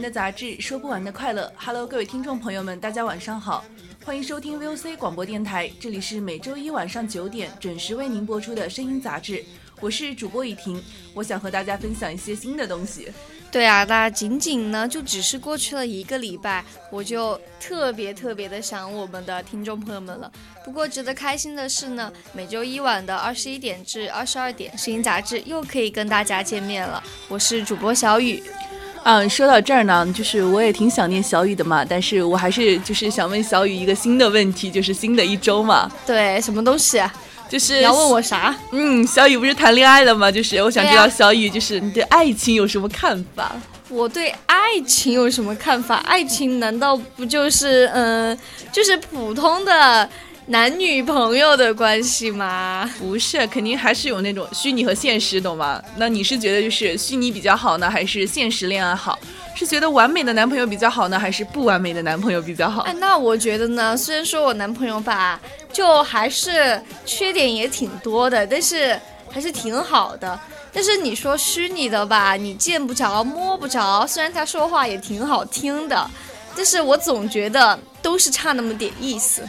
的杂志，说不完的快乐。Hello，各位听众朋友们，大家晚上好，欢迎收听 VOC 广播电台，这里是每周一晚上九点准时为您播出的声音杂志，我是主播雨婷，我想和大家分享一些新的东西。对啊，那仅仅呢就只是过去了一个礼拜，我就特别特别的想我们的听众朋友们了。不过值得开心的是呢，每周一晚的二十一点至二十二点，声音杂志又可以跟大家见面了。我是主播小雨。嗯，说到这儿呢，就是我也挺想念小雨的嘛，但是我还是就是想问小雨一个新的问题，就是新的一周嘛。对，什么东西？就是你要问我啥？嗯，小雨不是谈恋爱了吗？就是我想知道小雨，就是你对爱情有什么看法？我对爱情有什么看法？爱情难道不就是嗯，就是普通的？男女朋友的关系吗？不是，肯定还是有那种虚拟和现实，懂吗？那你是觉得就是虚拟比较好呢，还是现实恋爱好？是觉得完美的男朋友比较好呢，还是不完美的男朋友比较好？哎，那我觉得呢，虽然说我男朋友吧，就还是缺点也挺多的，但是还是挺好的。但是你说虚拟的吧，你见不着摸不着，虽然他说话也挺好听的，但是我总觉得都是差那么点意思。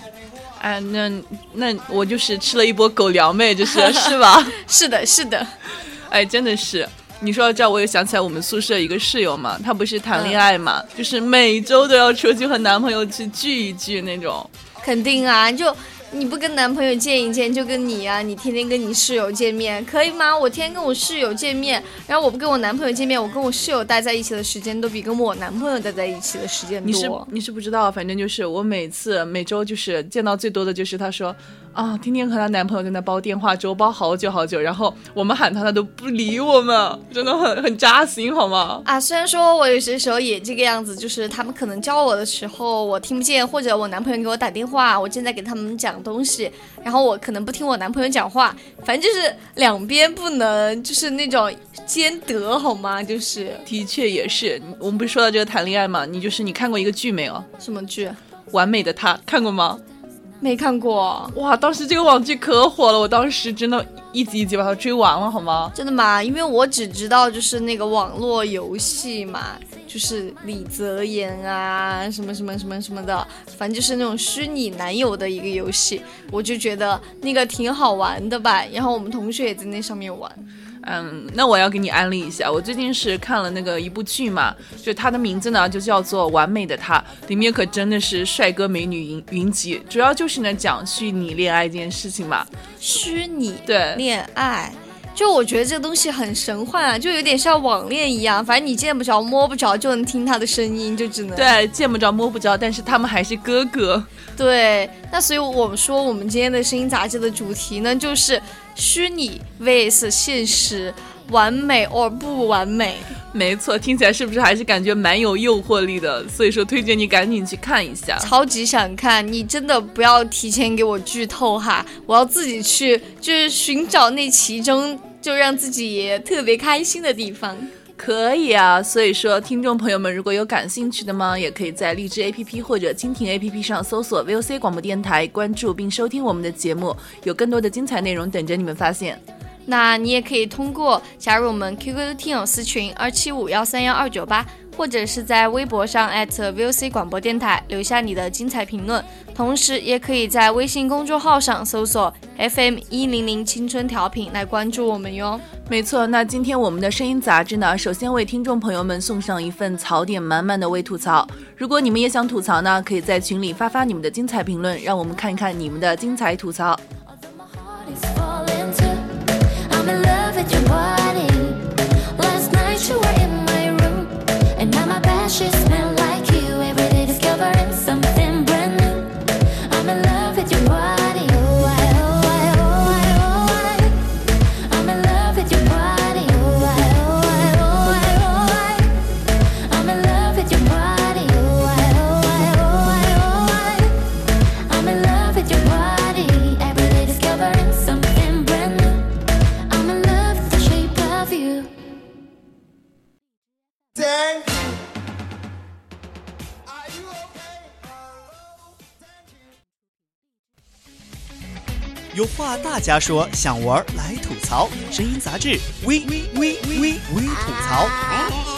哎，那那我就是吃了一波狗粮呗，就是是吧？是的，是的。哎，真的是。你说到这，我又想起来我们宿舍一个室友嘛，她不是谈恋爱嘛，就是每周都要出去和男朋友去聚一聚那种。肯定啊，就。你不跟男朋友见一见，就跟你呀，你天天跟你室友见面，可以吗？我天天跟我室友见面，然后我不跟我男朋友见面，我跟我室友待在一起的时间都比跟我男朋友待在一起的时间多。你是你是不知道，反正就是我每次每周就是见到最多的就是他说。啊，天天和她男朋友在那煲电话粥，煲好久好久，然后我们喊她，她都不理我们，真的很很扎心，好吗？啊，虽然说我有些时候也这个样子，就是他们可能叫我的时候我听不见，或者我男朋友给我打电话，我正在给他们讲东西，然后我可能不听我男朋友讲话，反正就是两边不能就是那种兼得，好吗？就是，的确也是，我们不是说到这个谈恋爱嘛，你就是你看过一个剧没有？什么剧？完美的他，看过吗？没看过哇！当时这个网剧可火了，我当时真的一集一集把它追完了，好吗？真的吗？因为我只知道就是那个网络游戏嘛，就是李泽言啊，什么什么什么什么的，反正就是那种虚拟男友的一个游戏，我就觉得那个挺好玩的吧。然后我们同学也在那上面玩。嗯，那我要给你安利一下，我最近是看了那个一部剧嘛，就它的名字呢就叫做《完美的他》，里面可真的是帅哥美女云云集，主要就是呢讲虚拟恋爱这件事情嘛。虚拟对恋爱，就我觉得这个东西很神幻啊，就有点像网恋一样，反正你见不着摸不着，就能听他的声音，就只能对见不着摸不着，但是他们还是哥哥。对，那所以我们说我们今天的声音杂志的主题呢就是。虚拟 vs 现实，完美 or 不完美？没错，听起来是不是还是感觉蛮有诱惑力的？所以说推荐你赶紧去看一下，超级想看！你真的不要提前给我剧透哈，我要自己去就是寻找那其中就让自己特别开心的地方。可以啊，所以说听众朋友们如果有感兴趣的吗，也可以在荔枝 APP 或者蜻蜓 APP 上搜索 VOC 广播电台，关注并收听我们的节目，有更多的精彩内容等着你们发现。那你也可以通过加入我们 QQ 听友私群二七五幺三幺二九八。或者是在微博上 @VOC 广播电台留下你的精彩评论，同时也可以在微信公众号上搜索 FM 一零零青春调频来关注我们哟。没错，那今天我们的声音杂志呢，首先为听众朋友们送上一份槽点满满的微吐槽。如果你们也想吐槽呢，可以在群里发发你们的精彩评论，让我们看一看你们的精彩吐槽。again? 是话大家说，想玩来吐槽。声音杂志，微微微微微吐槽。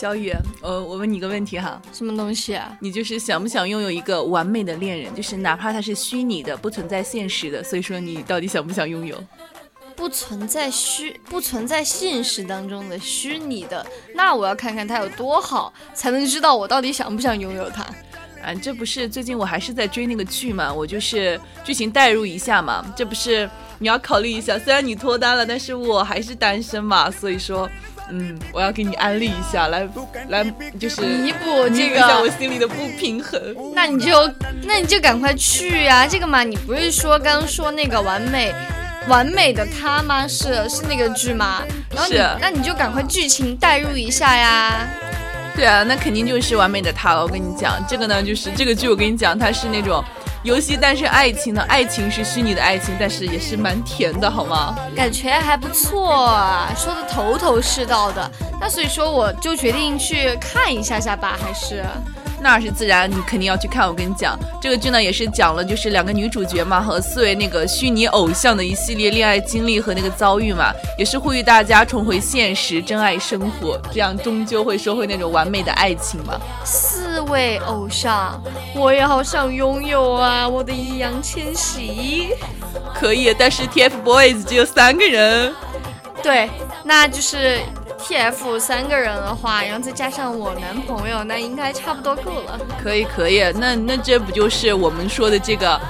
小雨，呃，我问你个问题哈，什么东西啊？你就是想不想拥有一个完美的恋人？就是哪怕他是虚拟的，不存在现实的，所以说你到底想不想拥有？不存在虚，不存在现实当中的虚拟的，那我要看看他有多好，才能知道我到底想不想拥有他。啊，这不是最近我还是在追那个剧嘛，我就是剧情代入一下嘛，这不是你要考虑一下，虽然你脱单了，但是我还是单身嘛，所以说。嗯，我要给你安利一下，来来，就是弥补这个我心里的不平衡。那你就那你就赶快去呀！这个嘛，你不是说刚刚说那个完美完美的他吗？是是那个剧吗？然后你那你就赶快剧情代入一下呀。对啊，那肯定就是完美的他了。我跟你讲，这个呢，就是这个剧，我跟你讲，它是那种。游戏，诞生爱情呢？爱情是虚拟的爱情，但是也是蛮甜的，好吗？感觉还不错，说的头头是道的。那所以说，我就决定去看一下下吧，还是。那是自然，你肯定要去看。我跟你讲，这个剧呢也是讲了，就是两个女主角嘛和四位那个虚拟偶像的一系列恋爱经历和那个遭遇嘛，也是呼吁大家重回现实，真爱生活，这样终究会收获那种完美的爱情嘛。四位偶像，我也好想拥有啊！我的易烊千玺，可以，但是 TFBOYS 只有三个人。对，那就是。T F 三个人的话，然后再加上我男朋友，那应该差不多够了。可以可以，那那这不就是我们说的这个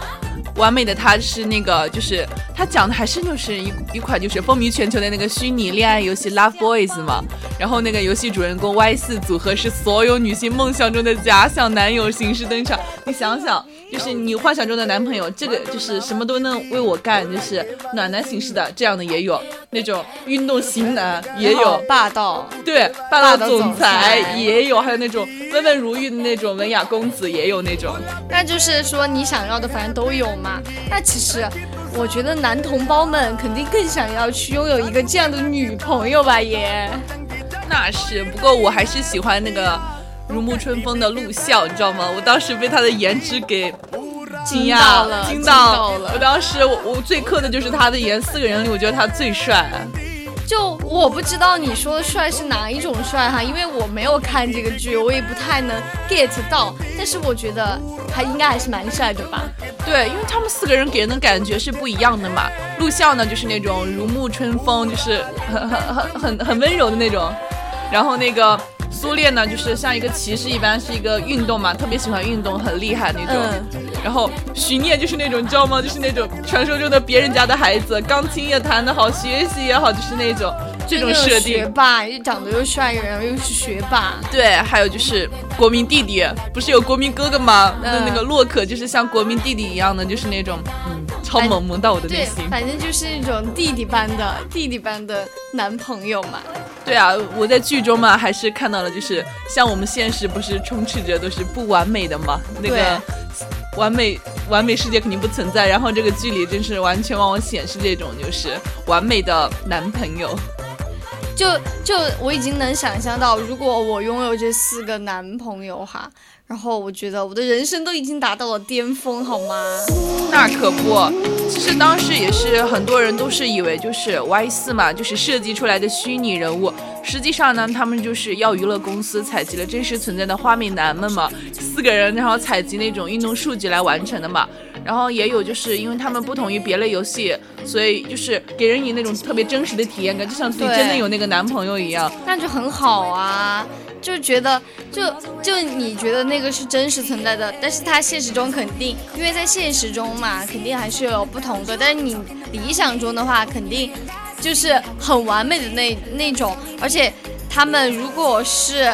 完美的？他是那个，就是他讲的还是就是一一款就是风靡全球的那个虚拟恋爱游戏 Love Boys 嘛。然后那个游戏主人公 Y 四组合是所有女性梦想中的假想男友形式登场。你想想。就是你幻想中的男朋友，这个就是什么都能为我干，就是暖男形式的这样的也有，那种运动型男也有，霸道，对，霸道总裁也有，还有那种温文如玉的那种文雅公子也有那种。那就是说你想要的反正都有嘛。那其实我觉得男同胞们肯定更想要去拥有一个这样的女朋友吧，也。那是，不过我还是喜欢那个。如沐春风的陆笑，你知道吗？我当时被他的颜值给惊讶了，惊到了。我当时我我最磕的就是他的颜，四个人里我觉得他最帅。就我不知道你说的帅是哪一种帅哈，因为我没有看这个剧，我也不太能 get 到。但是我觉得他应该还是蛮帅的吧？对，因为他们四个人给人的感觉是不一样的嘛。陆笑呢，就是那种如沐春风，就是很很很很很温柔的那种。然后那个。苏烈呢，就是像一个骑士一般，是一个运动嘛，特别喜欢运动，很厉害那种。然后徐念就是那种，你知道吗？就是那种传说中的别人家的孩子，钢琴也弹得好，学习也好，就是那种这种设定。学霸，又长得又帅，然后又是学霸。对，还有就是国民弟弟，不是有国民哥哥吗？那那个洛可就是像国民弟弟一样的，就是那种嗯，超萌萌到我的内心。反正就是那种弟弟般的弟弟般的男朋友嘛。对啊，我在剧中嘛，还是看到了，就是像我们现实不是充斥着都是不完美的嘛，那个完美完美世界肯定不存在。然后这个剧里真是完全往我显示这种就是完美的男朋友。就就我已经能想象到，如果我拥有这四个男朋友哈。然后我觉得我的人生都已经达到了巅峰，好吗？那可不，其实当时也是很多人都是以为就是 Y 四嘛，就是设计出来的虚拟人物。实际上呢，他们就是要娱乐公司采集了真实存在的花美男们嘛，四个人，然后采集那种运动数据来完成的嘛。然后也有就是因为他们不同于别类游戏，所以就是给人以那种特别真实的体验感，就像自己真的有那个男朋友一样，那就很好啊。就觉得，就就你觉得那个是真实存在的，但是他现实中肯定，因为在现实中嘛，肯定还是有不同的。但是你理想中的话，肯定就是很完美的那那种。而且他们如果是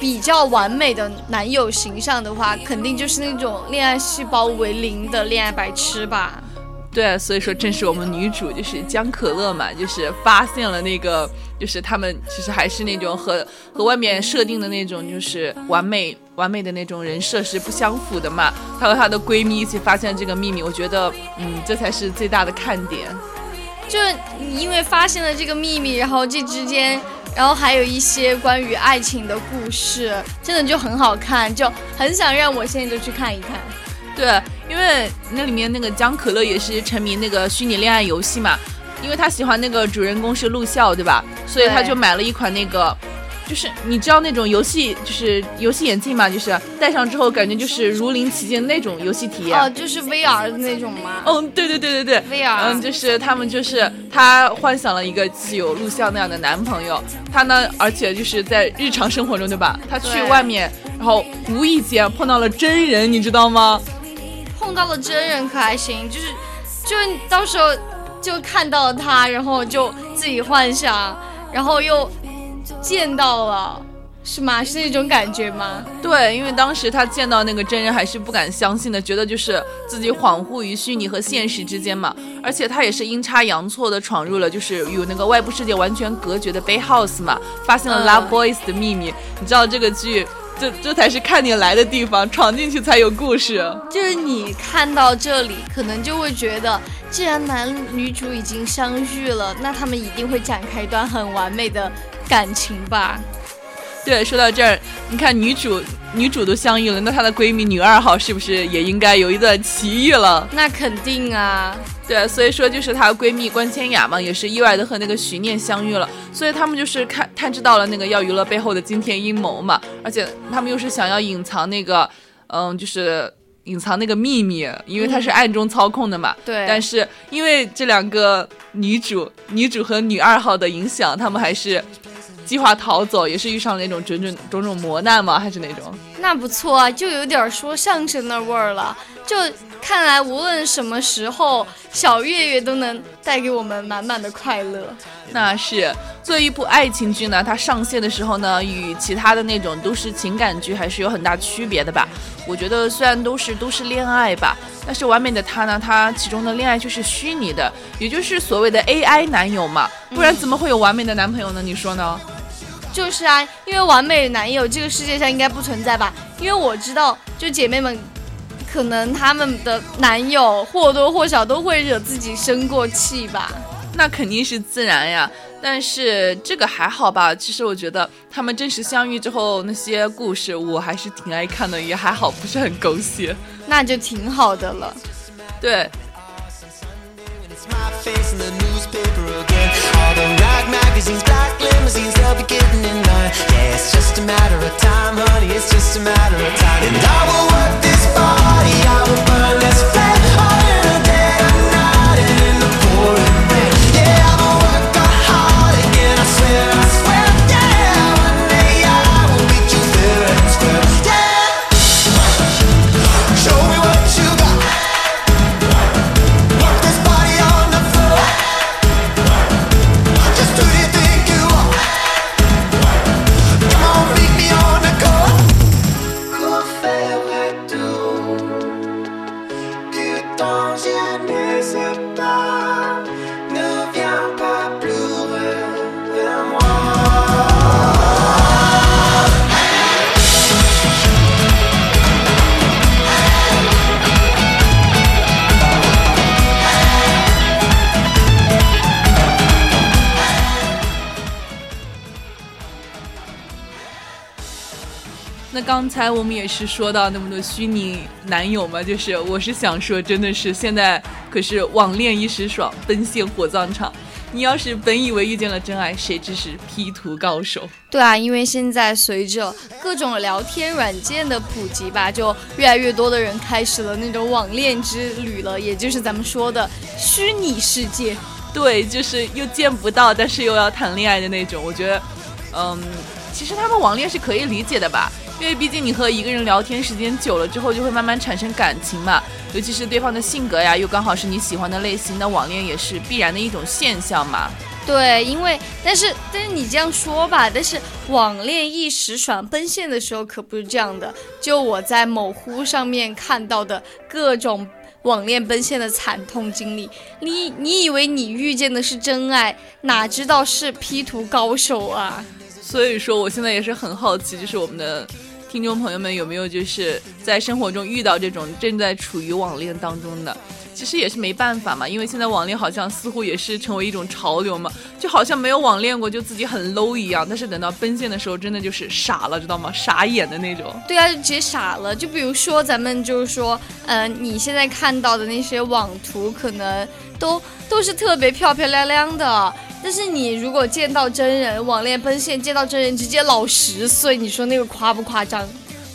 比较完美的男友形象的话，肯定就是那种恋爱细胞为零的恋爱白痴吧。对，所以说正是我们女主就是江可乐嘛，就是发现了那个，就是他们其实还是那种和和外面设定的那种就是完美完美的那种人设是不相符的嘛。她和她的闺蜜一起发现这个秘密，我觉得嗯，这才是最大的看点。就是因为发现了这个秘密，然后这之间。然后还有一些关于爱情的故事，真的就很好看，就很想让我现在就去看一看。对，因为那里面那个江可乐也是沉迷那个虚拟恋爱游戏嘛，因为他喜欢那个主人公是陆笑，对吧？所以他就买了一款那个。就是你知道那种游戏，就是游戏眼镜嘛，就是戴上之后感觉就是如临其境那种游戏体验。哦，就是 VR 的那种吗？嗯，对对对对对，VR。嗯，就是他们就是他幻想了一个有录像那样的男朋友，他呢，而且就是在日常生活中，对吧？他去外面，然后无意间碰到了真人，你知道吗？碰到了真人可还行，就是就是到时候就看到了他，然后就自己幻想，然后又。见到了，是吗？是那种感觉吗？对，因为当时他见到那个真人还是不敢相信的，觉得就是自己恍惚于虚拟和现实之间嘛。而且他也是阴差阳错的闯入了就是与那个外部世界完全隔绝的 Bay House 嘛，发现了 Love Boys 的秘密。你知道这个剧，这这才是看你来的地方，闯进去才有故事。就是你看到这里，可能就会觉得，既然男女主已经相遇了，那他们一定会展开一段很完美的。感情吧，对，说到这儿，你看女主女主都相遇了，那她的闺蜜女二号是不是也应该有一段奇遇了？那肯定啊，对，所以说就是她闺蜜关千雅嘛，也是意外的和那个徐念相遇了，所以他们就是看探知到了那个要娱乐背后的惊天阴谋嘛，而且他们又是想要隐藏那个，嗯，就是。隐藏那个秘密，因为他是暗中操控的嘛。对。但是因为这两个女主，女主和女二号的影响，他们还是计划逃走，也是遇上了那种种种种种磨难吗，还是那种。那不错啊，就有点说相声的味儿了。就看来无论什么时候，小月月都能带给我们满满的快乐。那是作为一部爱情剧呢，它上线的时候呢，与其他的那种都市情感剧还是有很大区别的吧。我觉得虽然都是都是恋爱吧，但是完美的他呢，他其中的恋爱就是虚拟的，也就是所谓的 AI 男友嘛，不然怎么会有完美的男朋友呢？你说呢？就是啊，因为完美男友这个世界上应该不存在吧？因为我知道，就姐妹们，可能他们的男友或多或少都会惹自己生过气吧。那肯定是自然呀，但是这个还好吧。其实我觉得他们真实相遇之后那些故事，我还是挺爱看的，也还好，不是很狗血。那就挺好的了。对。my face in the newspaper again. All the rag magazines, black limousines, they'll be getting in line. Yeah, it's just a matter of time, honey, it's just a matter of time. And I will work this body, I will burn this flame. 刚才我们也是说到那么多虚拟男友嘛，就是我是想说，真的是现在可是网恋一时爽，奔现火葬场。你要是本以为遇见了真爱，谁知是 P 图高手？对啊，因为现在随着各种聊天软件的普及吧，就越来越多的人开始了那种网恋之旅了，也就是咱们说的虚拟世界。对，就是又见不到，但是又要谈恋爱的那种。我觉得，嗯，其实他们网恋是可以理解的吧。因为毕竟你和一个人聊天时间久了之后，就会慢慢产生感情嘛。尤其是对方的性格呀，又刚好是你喜欢的类型，那网恋也是必然的一种现象嘛。对，因为但是但是你这样说吧，但是网恋一时爽，奔现的时候可不是这样的。就我在某乎上面看到的各种网恋奔现的惨痛经历。你你以为你遇见的是真爱，哪知道是 P 图高手啊！所以说，我现在也是很好奇，就是我们的听众朋友们有没有就是在生活中遇到这种正在处于网恋当中的。其实也是没办法嘛，因为现在网恋好像似乎也是成为一种潮流嘛，就好像没有网恋过就自己很 low 一样。但是等到奔现的时候，真的就是傻了，知道吗？傻眼的那种。对啊，就直接傻了。就比如说咱们就是说，嗯，你现在看到的那些网图，可能都都是特别漂漂亮亮的。但是你如果见到真人，网恋奔现见到真人，直接老十岁，你说那个夸不夸张？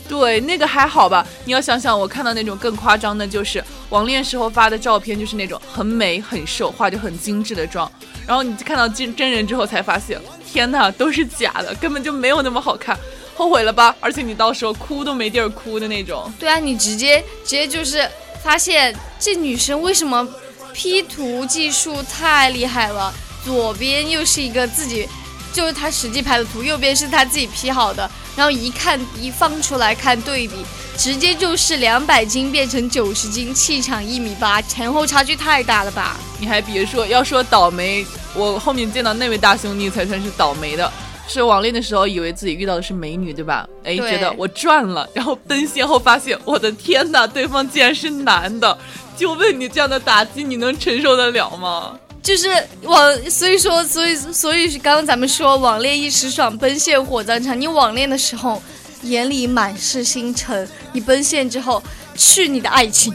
对，那个还好吧。你要想想，我看到那种更夸张的，就是网恋时候发的照片，就是那种很美很瘦，化就很精致的妆。然后你看到真真人之后，才发现，天哪，都是假的，根本就没有那么好看，后悔了吧？而且你到时候哭都没地儿哭的那种。对啊，你直接直接就是发现这女生为什么 P 图技术太厉害了？左边又是一个自己，就是他实际拍的图，右边是他自己 P 好的。然后一看一放出来看对比，直接就是两百斤变成九十斤，气场一米八，前后差距太大了吧？你还别说，要说倒霉，我后面见到那位大兄弟才算是倒霉的。是网恋的时候以为自己遇到的是美女，对吧？哎，觉得我赚了，然后奔现后发现，我的天哪，对方竟然是男的！就问你这样的打击，你能承受得了吗？就是网，所以说，所以，所以刚刚咱们说网恋一时爽，奔现火葬场。你网恋的时候眼里满是星辰，你奔现之后去你的爱情。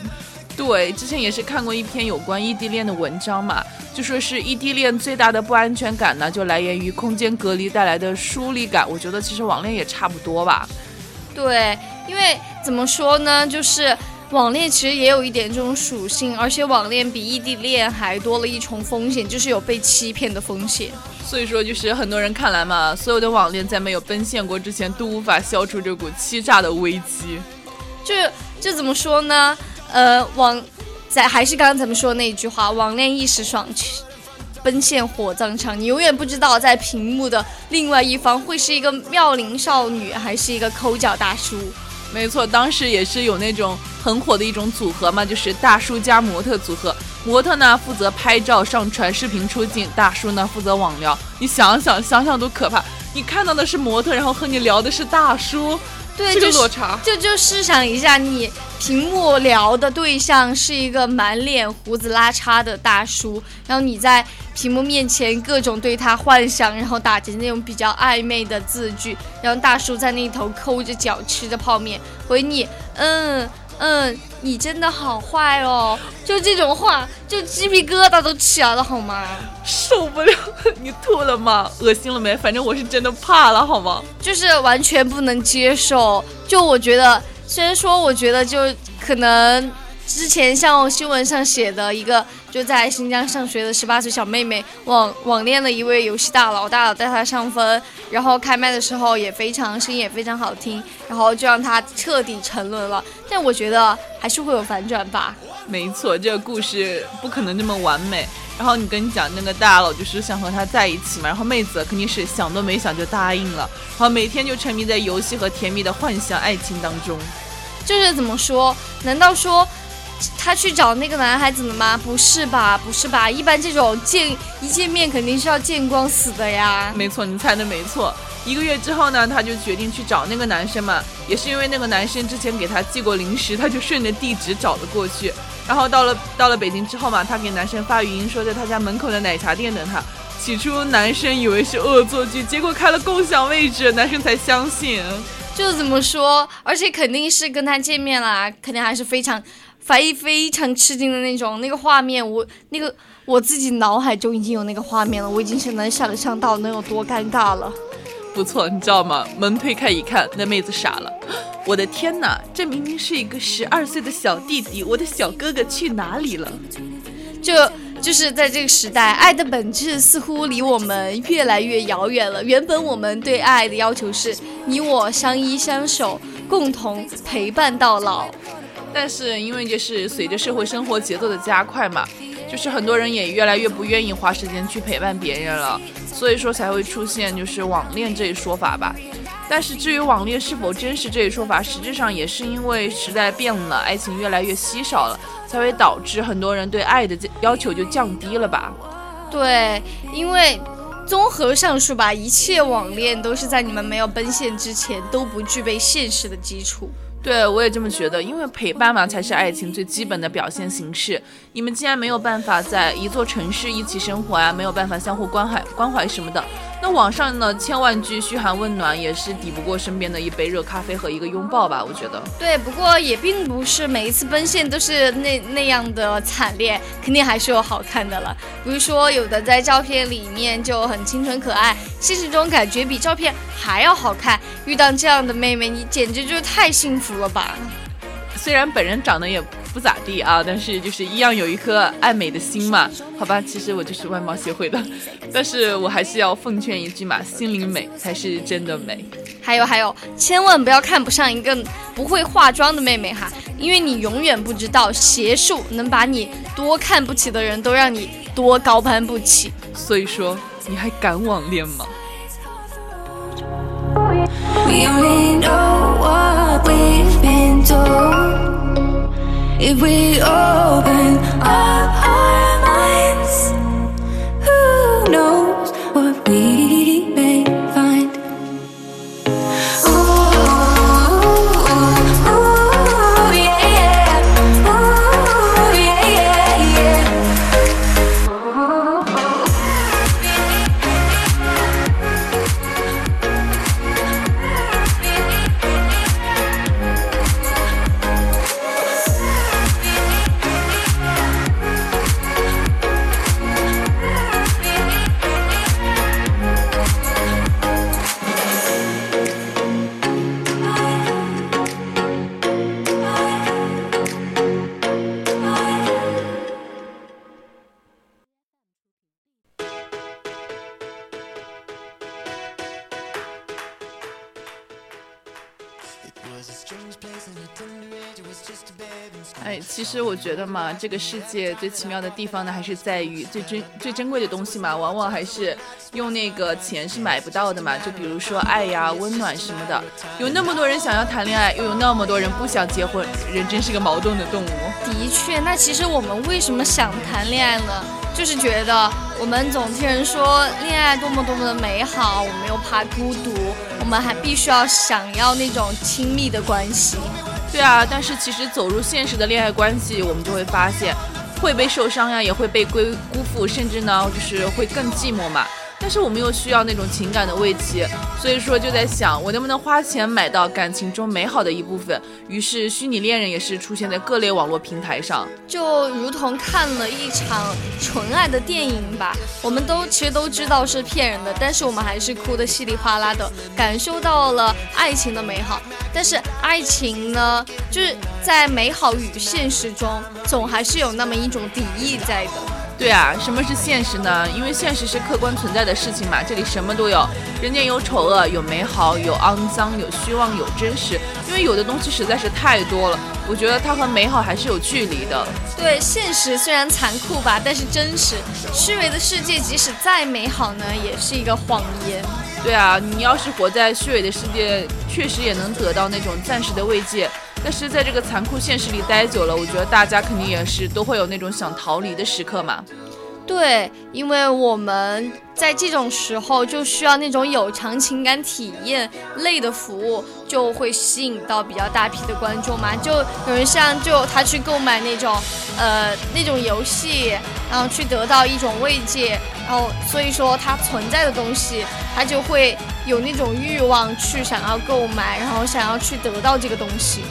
对，之前也是看过一篇有关异地恋的文章嘛，就说是异地恋最大的不安全感呢，就来源于空间隔离带来的疏离感。我觉得其实网恋也差不多吧。对，因为怎么说呢，就是。网恋其实也有一点这种属性，而且网恋比异地恋还多了一重风险，就是有被欺骗的风险。所以说，就是很多人看来嘛，所有的网恋在没有奔现过之前，都无法消除这股欺诈的危机。就就怎么说呢？呃，网在还是刚刚咱们说的那一句话，网恋一时爽，奔现火葬场。你永远不知道在屏幕的另外一方会是一个妙龄少女，还是一个抠脚大叔。没错，当时也是有那种很火的一种组合嘛，就是大叔加模特组合。模特呢负责拍照、上传视频出镜，大叔呢负责网聊。你想想，想想都可怕。你看到的是模特，然后和你聊的是大叔，对，这个落差。就就试想一下，你屏幕聊的对象是一个满脸胡子拉碴的大叔，然后你在。屏幕面前各种对他幻想，然后打着那种比较暧昧的字句，然后大叔在那头抠着脚吃着泡面回你，嗯嗯，你真的好坏哦，就这种话，就鸡皮疙瘩都起来了好吗？受不了，你吐了吗？恶心了没？反正我是真的怕了好吗？就是完全不能接受。就我觉得，虽然说我觉得就可能。之前像新闻上写的一个就在新疆上学的十八岁小妹妹网网恋了一位游戏大佬，大佬带她上分，然后开麦的时候也非常声音也非常好听，然后就让她彻底沉沦了。但我觉得还是会有反转吧。没错，这个故事不可能这么完美。然后你跟你讲那个大佬就是想和她在一起嘛，然后妹子肯定是想都没想就答应了，然后每天就沉迷在游戏和甜蜜的幻想爱情当中。就是怎么说？难道说？他去找那个男孩子了吗？不是吧，不是吧？一般这种见一见面肯定是要见光死的呀。没错，你猜的没错。一个月之后呢，他就决定去找那个男生嘛。也是因为那个男生之前给他寄过零食，他就顺着地址找了过去。然后到了到了北京之后嘛，他给男生发语音说在他家门口的奶茶店等他。起初男生以为是恶作剧，结果开了共享位置，男生才相信。就怎么说？而且肯定是跟他见面啦，肯定还是非常。非非常吃惊的那种，那个画面，我那个我自己脑海中已经有那个画面了，我已经是能想象到能有多尴尬了。不错，你知道吗？门推开一看，那妹子傻了。我的天哪，这明明是一个十二岁的小弟弟，我的小哥哥去哪里了？这就是在这个时代，爱的本质似乎离我们越来越遥远了。原本我们对爱的要求是你我相依相守，共同陪伴到老。但是因为就是随着社会生活节奏的加快嘛，就是很多人也越来越不愿意花时间去陪伴别人了，所以说才会出现就是网恋这一说法吧。但是至于网恋是否真实这一说法，实质上也是因为时代变了，爱情越来越稀少了，才会导致很多人对爱的要求就降低了吧？对，因为综合上述吧，一切网恋都是在你们没有奔现之前都不具备现实的基础。对，我也这么觉得，因为陪伴嘛，才是爱情最基本的表现形式。你们既然没有办法在一座城市一起生活啊，没有办法相互关怀关怀什么的。那网上呢，千万句嘘寒问暖也是抵不过身边的一杯热咖啡和一个拥抱吧？我觉得。对，不过也并不是每一次奔现都是那那样的惨烈，肯定还是有好看的了。比如说，有的在照片里面就很清纯可爱，现实中感觉比照片还要好看。遇到这样的妹妹，你简直就是太幸福了吧！虽然本人长得也。不咋地啊，但是就是一样有一颗爱美的心嘛，好吧，其实我就是外貌协会的，但是我还是要奉劝一句嘛，心灵美才是真的美。还有还有，千万不要看不上一个不会化妆的妹妹哈，因为你永远不知道邪术能把你多看不起的人都让你多高攀不起。所以说，你还敢网恋吗 We only know what we've been told. If we open up our minds, who knows what we 我觉得嘛，这个世界最奇妙的地方呢，还是在于最珍最珍贵的东西嘛，往往还是用那个钱是买不到的嘛。就比如说爱呀、温暖什么的。有那么多人想要谈恋爱，又有那么多人不想结婚，人真是个矛盾的动物。的确，那其实我们为什么想谈恋爱呢？就是觉得我们总听人说恋爱多么多么的美好，我们又怕孤独，我们还必须要想要那种亲密的关系。对啊，但是其实走入现实的恋爱关系，我们就会发现，会被受伤呀，也会被归辜负，甚至呢，就是会更寂寞嘛。但是我们又需要那种情感的慰藉，所以说就在想，我能不能花钱买到感情中美好的一部分？于是，虚拟恋人也是出现在各类网络平台上。就如同看了一场纯爱的电影吧，我们都其实都知道是骗人的，但是我们还是哭得稀里哗啦的，感受到了爱情的美好。但是爱情呢，就是在美好与现实中，总还是有那么一种敌意在的。对啊，什么是现实呢？因为现实是客观存在的事情嘛，这里什么都有，人间有丑恶，有美好，有肮脏，有虚妄，有真实。因为有的东西实在是太多了，我觉得它和美好还是有距离的。对，现实虽然残酷吧，但是真实。虚伪的世界即使再美好呢，也是一个谎言。对啊，你要是活在虚伪的世界，确实也能得到那种暂时的慰藉。但是在这个残酷现实里待久了，我觉得大家肯定也是都会有那种想逃离的时刻嘛。对，因为我们在这种时候就需要那种有偿情感体验类的服务，就会吸引到比较大批的观众嘛。就有人像就他去购买那种，呃，那种游戏，然后去得到一种慰藉，然后所以说它存在的东西，他就会有那种欲望去想要购买，然后想要去得到这个东西。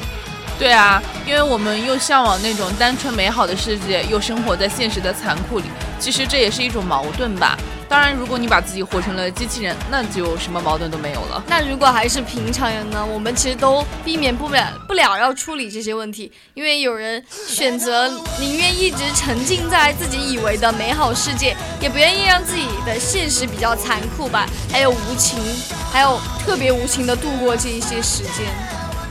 对啊，因为我们又向往那种单纯美好的世界，又生活在现实的残酷里，其实这也是一种矛盾吧。当然，如果你把自己活成了机器人，那就什么矛盾都没有了。那如果还是平常人呢？我们其实都避免不了不了要处理这些问题，因为有人选择宁愿一直沉浸在自己以为的美好世界，也不愿意让自己的现实比较残酷吧，还有无情，还有特别无情的度过这一些时间。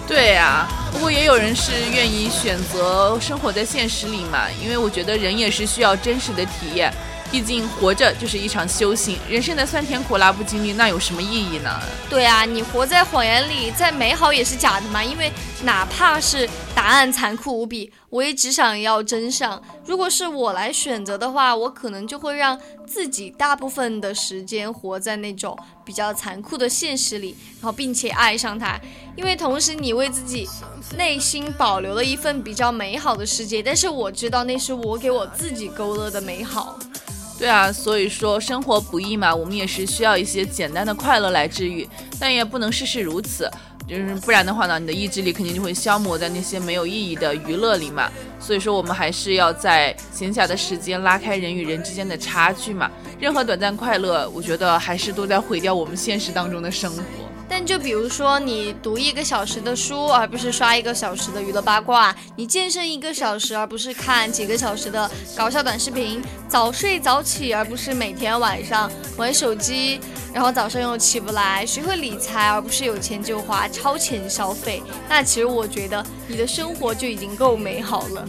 对呀、不过也有人是愿意选择生活在现实里嘛，因为我觉得人也是需要真实的体验。毕竟活着就是一场修行，人生的酸甜苦辣不经历，那有什么意义呢？对啊，你活在谎言里，再美好也是假的嘛。因为哪怕是答案残酷无比，我也只想要真相。如果是我来选择的话，我可能就会让自己大部分的时间活在那种比较残酷的现实里，然后并且爱上它。因为同时你为自己内心保留了一份比较美好的世界，但是我知道那是我给我自己勾勒的美好。对啊，所以说生活不易嘛，我们也是需要一些简单的快乐来治愈，但也不能事事如此，就是不然的话呢，你的意志力肯定就会消磨在那些没有意义的娱乐里嘛。所以说，我们还是要在闲暇的时间拉开人与人之间的差距嘛。任何短暂快乐，我觉得还是都在毁掉我们现实当中的生活。但就比如说，你读一个小时的书，而不是刷一个小时的娱乐八卦；你健身一个小时，而不是看几个小时的搞笑短视频；早睡早起，而不是每天晚上玩手机，然后早上又起不来；学会理财，而不是有钱就花超前消费。那其实我觉得你的生活就已经够美好了。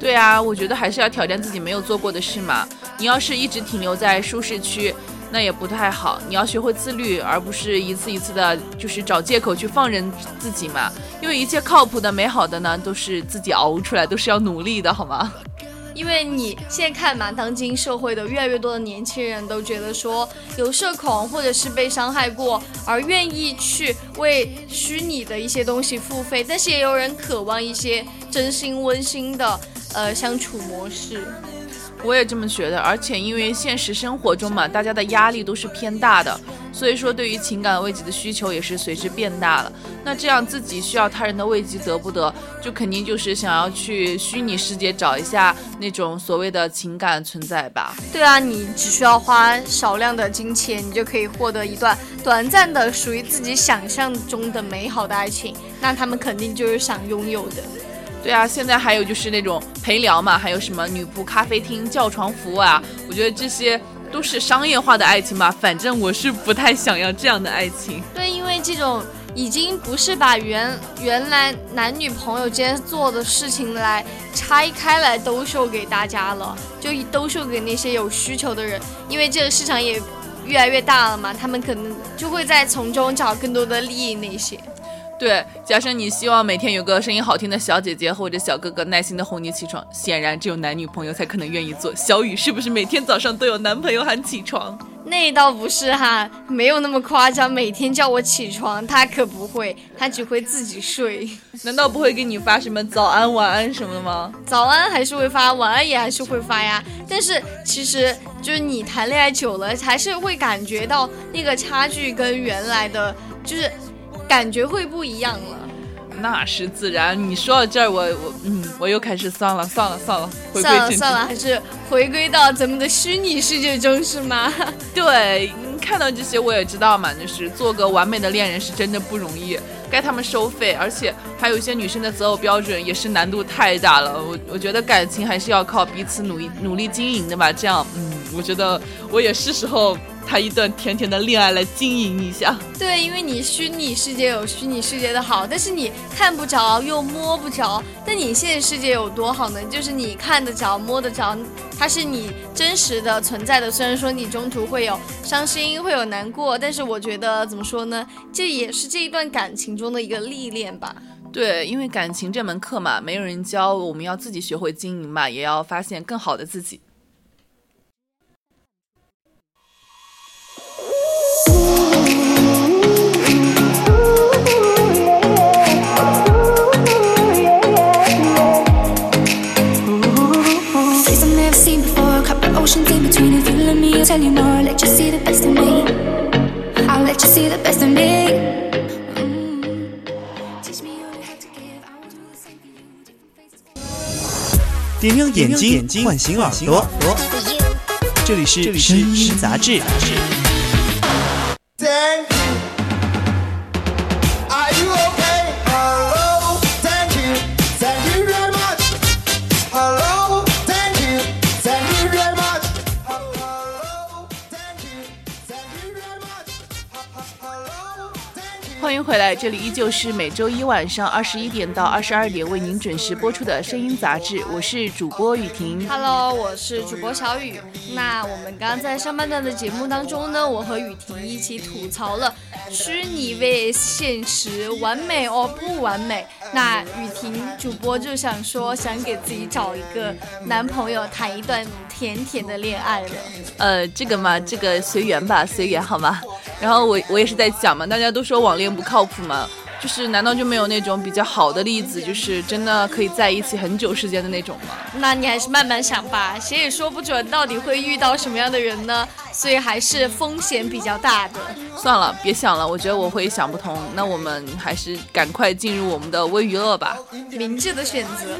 对啊，我觉得还是要挑战自己没有做过的事嘛。你要是一直停留在舒适区。那也不太好，你要学会自律，而不是一次一次的，就是找借口去放任自己嘛。因为一切靠谱的、美好的呢，都是自己熬出来，都是要努力的，好吗？因为你现在看嘛，当今社会的越来越多的年轻人都觉得说有社恐或者是被伤害过，而愿意去为虚拟的一些东西付费，但是也有人渴望一些真心温馨的呃相处模式。我也这么觉得，而且因为现实生活中嘛，大家的压力都是偏大的，所以说对于情感慰藉的需求也是随之变大了。那这样自己需要他人的慰藉得不得，就肯定就是想要去虚拟世界找一下那种所谓的情感存在吧？对啊，你只需要花少量的金钱，你就可以获得一段短暂的属于自己想象中的美好的爱情，那他们肯定就是想拥有的。对啊，现在还有就是那种陪聊嘛，还有什么女仆咖啡厅、叫床服务啊，我觉得这些都是商业化的爱情吧。反正我是不太想要这样的爱情。对，因为这种已经不是把原原来男女朋友之间做的事情来拆开来兜售给大家了，就兜售给那些有需求的人。因为这个市场也越来越大了嘛，他们可能就会在从中找更多的利益那些。对，假设你希望每天有个声音好听的小姐姐或者小哥哥耐心的哄你起床，显然只有男女朋友才可能愿意做。小雨是不是每天早上都有男朋友喊起床？那倒不是哈，没有那么夸张，每天叫我起床，他可不会，他只会自己睡。难道不会给你发什么早安、晚安什么的吗？早安还是会发，晚安也还是会发呀。但是其实就是你谈恋爱久了，还是会感觉到那个差距跟原来的就是。感觉会不一样了，那是自然。你说到这儿，我我嗯，我又开始算了算了算了，回归算了算了，还是回归到咱们的虚拟世界中是吗？对，看到这些我也知道嘛，就是做个完美的恋人是真的不容易，该他们收费，而且还有一些女生的择偶标准也是难度太大了。我我觉得感情还是要靠彼此努力努力经营的吧，这样嗯，我觉得我也是时候。谈一段甜甜的恋爱来经营一下。对，因为你虚拟世界有虚拟世界的好，但是你看不着又摸不着。那你现实世界有多好呢？就是你看得着、摸得着，它是你真实的存在的。虽然说你中途会有伤心、会有难过，但是我觉得怎么说呢？这也是这一段感情中的一个历练吧。对，因为感情这门课嘛，没有人教，我们要自己学会经营嘛，也要发现更好的自己。点亮眼睛，唤醒耳朵，这里是声音杂志。欢回来，这里依旧是每周一晚上二十一点到二十二点为您准时播出的声音杂志，我是主播雨婷。Hello，我是主播小雨。那我们刚刚在上半段的节目当中呢，我和雨婷一起吐槽了虚拟 vs 现实，完美哦不完美。那雨婷主播就想说，想给自己找一个男朋友，谈一段甜甜的恋爱了。呃，这个嘛，这个随缘吧，随缘好吗？然后我我也是在讲嘛，大家都说网恋不靠谱嘛，就是难道就没有那种比较好的例子，就是真的可以在一起很久时间的那种吗？那你还是慢慢想吧，谁也说不准到底会遇到什么样的人呢，所以还是风险比较大的。算了，别想了，我觉得我会想不通。那我们还是赶快进入我们的微娱乐吧。明智的选择。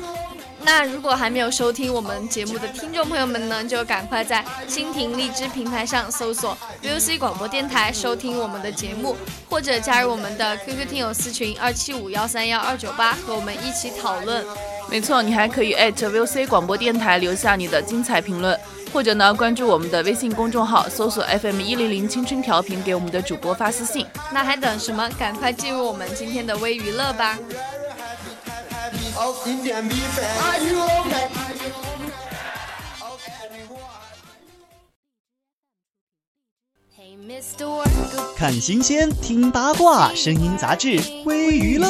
那如果还没有收听我们节目的听众朋友们呢，就赶快在蜻蜓荔枝平台上搜索 VOC 广播电台收听我们的节目，或者加入我们的 QQ 听友私群二七五幺三幺二九八，和我们一起讨论。没错，你还可以 @VOC 广播电台留下你的精彩评论，或者呢关注我们的微信公众号，搜索 FM 一零零青春调频，给我们的主播发私信。那还等什么？赶快进入我们今天的微娱乐吧！Of Indian beef. Are you okay？Are you okay？看新鲜，听八卦，声音杂志微娱乐。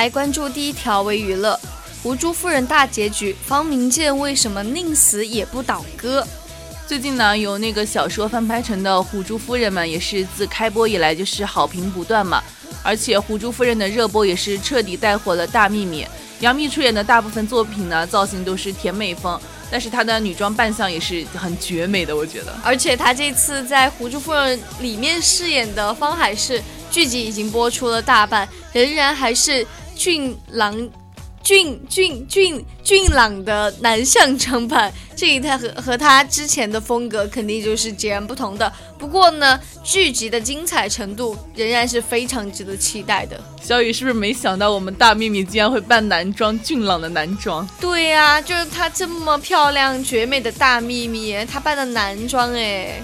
来关注第一条微娱乐：胡珠夫人大结局，方明剑为什么宁死也不倒戈？最近呢，由那个小说翻拍成的《虎珠夫人》嘛，也是自开播以来就是好评不断嘛。而且《虎珠夫人》的热播也是彻底带火了《大幂幂》。杨幂出演的大部分作品呢，造型都是甜美风，但是她的女装扮相也是很绝美的，我觉得。而且她这次在《胡珠夫人》里面饰演的方海市剧集已经播出了大半，仍然还是俊朗、俊俊俊俊朗的男相装扮，这一套和和他之前的风格肯定就是截然不同的。不过呢，剧集的精彩程度仍然是非常值得期待的。小雨是不是没想到我们大秘密竟然会扮男装，俊朗的男装？对呀、就是她这么漂亮绝美的大秘密，她扮的男装哎。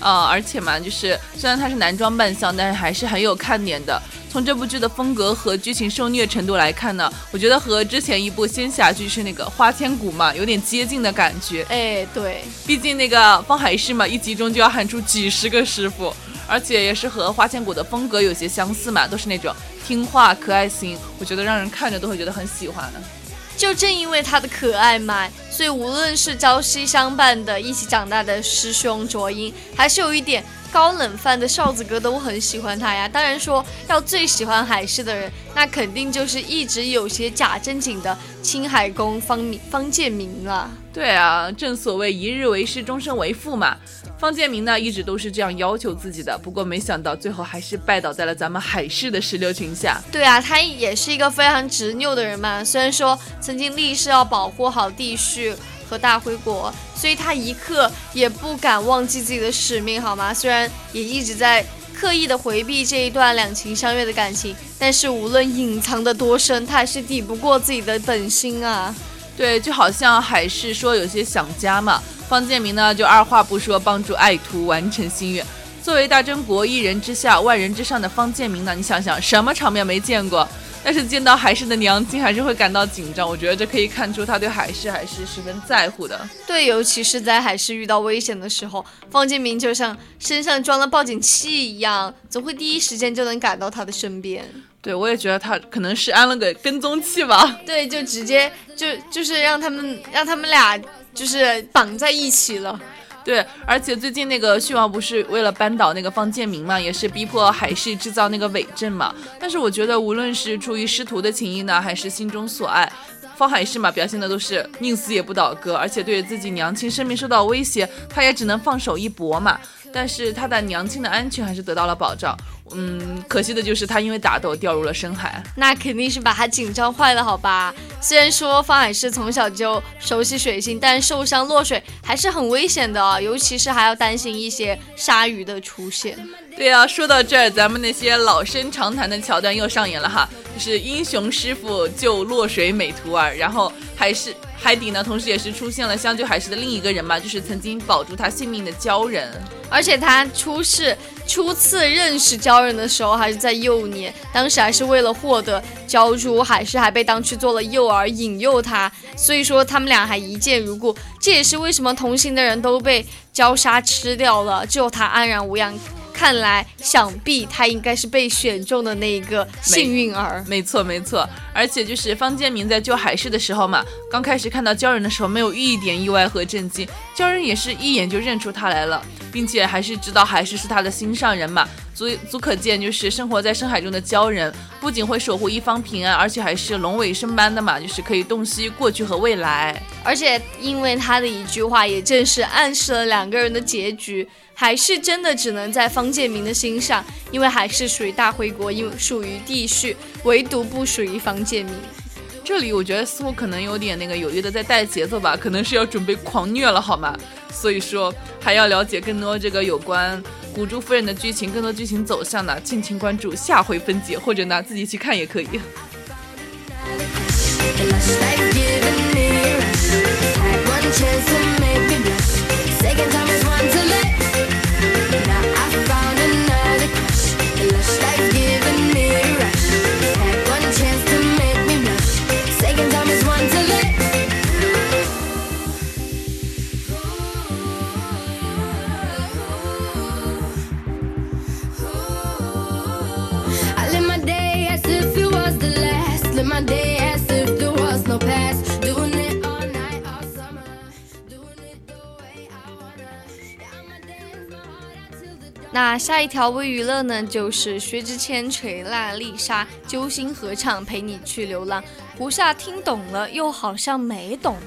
啊、而且嘛，就是虽然他是男装扮相，但是还是很有看点的。从这部剧的风格和剧情受虐程度来看呢，我觉得和之前一部仙侠剧是那个《花千骨》嘛，有点接近的感觉。哎，对，毕竟那个方海市嘛，一集中就要喊出几十个师傅，而且也是和《花千骨》的风格有些相似嘛，都是那种听话可爱型，我觉得让人看着都会觉得很喜欢。就正因为她的可爱嘛，所以无论是朝夕相伴的、一起长大的师兄卓英，还是有一点高冷范的哨子哥，都很喜欢他呀。当然说要最喜欢海市的人，那肯定就是一直有些假正经的青海宫方明方建明了。对啊，正所谓一日为师，终身为父嘛。方建明呢，一直都是这样要求自己的，不过没想到最后还是拜倒在了咱们海市的石榴裙下。对啊，他也是一个非常执拗的人嘛。虽然说曾经立誓要保护好帝旭和大回国，所以他一刻也不敢忘记自己的使命，好吗？虽然也一直在刻意的回避这一段两情相悦的感情，但是无论隐藏的多深，他还是抵不过自己的本心啊。对，就好像海市说有些想家嘛，方建明呢就二话不说帮助爱徒完成心愿。作为大真国一人之下万人之上的方建明呢，你想想什么场面没见过？但是见到海市的娘亲还是会感到紧张。我觉得这可以看出他对海市还是十分在乎的。对，尤其是在海市遇到危险的时候，方建明就像身上装了报警器一样，总会第一时间就能赶到他的身边。对我也觉得他可能是安了个跟踪器吧。对，就直接就就是让他们让他们俩就是绑在一起了。对，而且最近那个旭王不是为了扳倒那个方建明嘛，也是逼迫海市制造那个伪证嘛。但是我觉得，无论是出于师徒的情谊呢，还是心中所爱，方海市嘛表现的都是宁死也不倒戈，而且对自己娘亲生命受到威胁，他也只能放手一搏嘛。但是他的娘亲的安全还是得到了保障。嗯，可惜的就是他因为打斗掉入了深海。那肯定是把他紧张坏了，好吧？虽然说方海是从小就熟悉水性，但受伤落水还是很危险的，尤其是还要担心一些鲨鱼的出现。对呀、说到这儿，咱们那些老生常谈的桥段又上演了哈，就是英雄师傅救落水美徒儿，然后还是海底呢，同时也是出现了相救海狮的另一个人嘛，就是曾经保住他性命的鲛人。而且他出世初次认识鲛人的时候还是在幼年，当时还是为了获得鲛珠，海狮还被当去做了诱饵引诱他，所以说他们俩还一见如故。这也是为什么同行的人都被鲛鲨吃掉了，只有他安然无恙。看来，想必他应该是被选中的那一个幸运儿。没错没错，而且就是方建明在救海狮的时候嘛，刚开始看到鲛人的时候没有一点意外和震惊，鲛人也是一眼就认出他来了，并且还是知道海狮是他的心上人嘛，足足可见就是生活在深海中的鲛人不仅会守护一方平安，而且还是龙尾生般的嘛，就是可以洞悉过去和未来。而且因为他的一句话，也正是暗示了两个人的结局。海是真的只能在方建明的心上，因为还是属于大回国，因为属于地序，唯独不属于方建明。这里我觉得似乎可能有点那个有意的在带节奏吧，可能是要准备狂虐了好吗？所以说还要了解更多这个有关古珠夫人的剧情，更多剧情走向呢，敬请关注下回分解，或者呢自己去看也可以。那下一条微娱乐呢，就是薛之谦、锤娜丽莎揪心合唱《陪你去流浪》，胡夏听懂了，又好像没懂。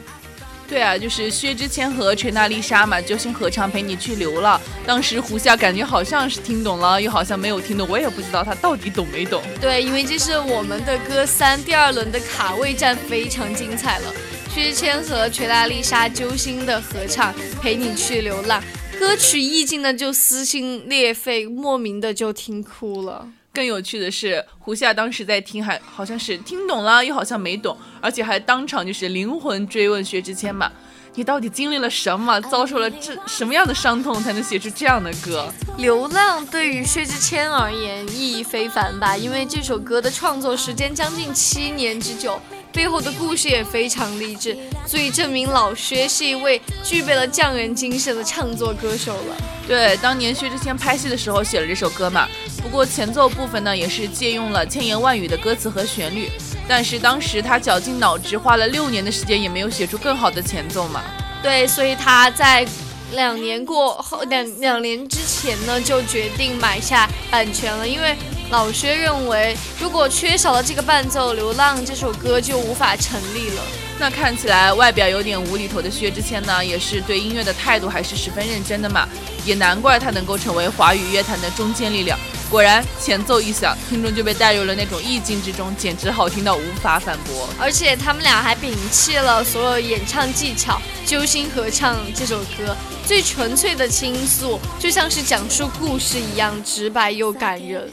对啊，就是薛之谦和锤娜丽莎嘛，揪心合唱《陪你去流浪》。当时胡夏感觉好像是听懂了，又好像没有听懂，我也不知道他到底懂没懂。对，因为这是我们的歌三第二轮的卡位战非常精彩了。薛之谦和锤娜丽莎揪心的合唱《陪你去流浪》，歌曲意境呢就撕心裂肺，莫名的就听哭了。更有趣的是，胡夏当时在听，还好像是听懂了，又好像没懂，而且还当场就是灵魂追问薛之谦吧：“你到底经历了什么？遭受了这什么样的伤痛，才能写出这样的歌？”流浪对于薛之谦而言意义非凡吧，因为这首歌的创作时间将近七年之久，背后的故事也非常励志，足以证明老薛是一位具备了匠人精神的唱作歌手了。对，当年薛之谦拍戏的时候写了这首歌嘛，不过前奏部分呢也是借用了千言万语的歌词和旋律，但是当时他绞尽脑汁花了六年的时间，也没有写出更好的前奏嘛。对，所以他在两年过后，两两年之前呢，就决定买下版权了，因为老薛认为，如果缺少了这个伴奏，《流浪》这首歌就无法成立了。那看起来外表有点无厘头的薛之谦呢，也是对音乐的态度还是十分认真的嘛，也难怪他能够成为华语乐坛的中坚力量。果然，前奏一响，听众就被带入了那种意境之中，简直好听到无法反驳。而且他们俩还摒弃了所有演唱技巧，揪心合唱这首歌，最纯粹的倾诉，就像是讲述故事一样，直白又感人。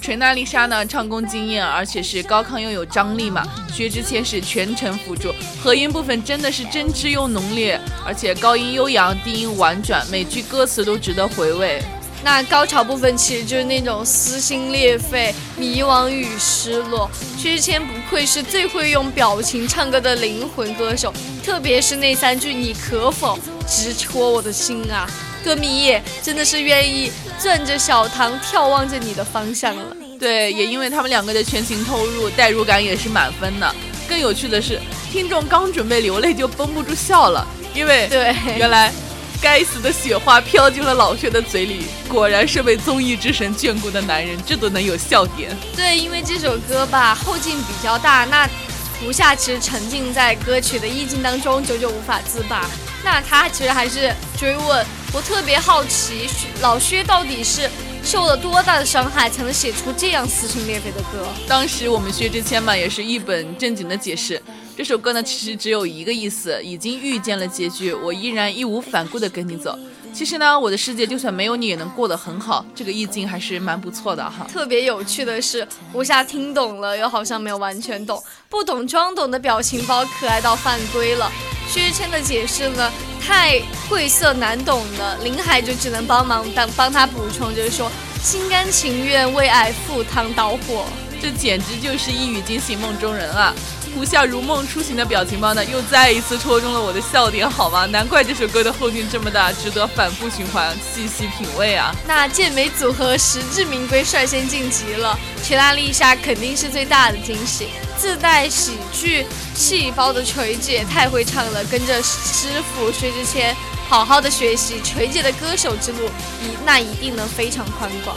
锤娜丽莎呢，唱功惊艳，而且是高亢又有张力嘛。薛之谦是全程辅助，和音部分真的是真挚又浓烈，而且高音悠扬，低音婉转，每句歌词都值得回味。那高潮部分其实就是那种撕心裂肺、迷惘与失落。薛之谦不愧是最会用表情唱歌的灵魂歌手，特别是那三句“你可否”，直戳我的心啊！歌迷也真的是愿意攥着小糖眺望着你的方向了。对，也因为他们两个的全情投入，代入感也是满分的。更有趣的是，听众刚准备流泪就绷不住笑了，因为对原来该死的雪花飘进了老薛的嘴里，果然是被综艺之神眷顾的男人，这都能有笑点。对，因为这首歌吧后劲比较大，那胡夏其实沉浸在歌曲的意境当中，久久无法自拔。那他其实还是追问，我特别好奇，老薛到底是受了多大的伤害，才能写出这样撕心裂肺的歌？当时我们薛之谦嘛，也是一本正经的解释，这首歌呢，其实只有一个意思，已经遇见了结局，我依然义无反顾的跟你走。其实呢，我的世界就算没有你，也能过得很好。这个意境还是蛮不错的哈。特别有趣的是，吴夏听懂了，又好像没有完全懂，不懂装懂的表情包可爱到犯规了。薛之谦的解释呢，太晦涩难懂了，林海就只能帮忙当帮他补充，就是说心甘情愿为爱赴汤蹈火。这简直就是一语惊醒梦中人啊！胡夏如梦初醒的表情包呢，又再一次戳中了我的笑点，好吗？难怪这首歌的后劲这么大，值得反复循环，细细品味啊！那健美组合实至名归，率先晋级了，全拉丽莎肯定是最大的惊喜。自带喜剧细胞的锤姐太会唱了，跟着师傅薛之谦好好的学习，锤姐的歌手之路一那一定能非常宽广。